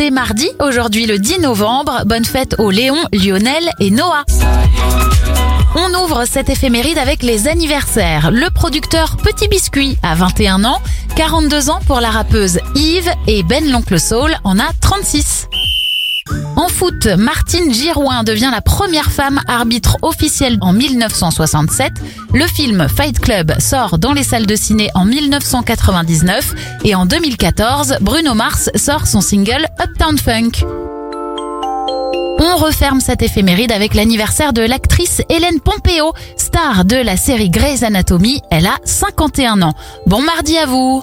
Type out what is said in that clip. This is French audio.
C'est mardi, aujourd'hui le 10 novembre. Bonne fête aux Léon, Lionel et Noah. On ouvre cette éphéméride avec les anniversaires. Le producteur Petit Biscuit a 21 ans, 42 ans pour la rappeuse Yves et Ben l'Oncle Soul en a 36. Martine Girouin devient la première femme arbitre officielle en 1967. Le film Fight Club sort dans les salles de ciné en 1999 et en 2014, Bruno Mars sort son single Uptown Funk. On referme cette éphéméride avec l'anniversaire de l'actrice Hélène Pompeo, star de la série Grey's Anatomy. Elle a 51 ans. Bon mardi à vous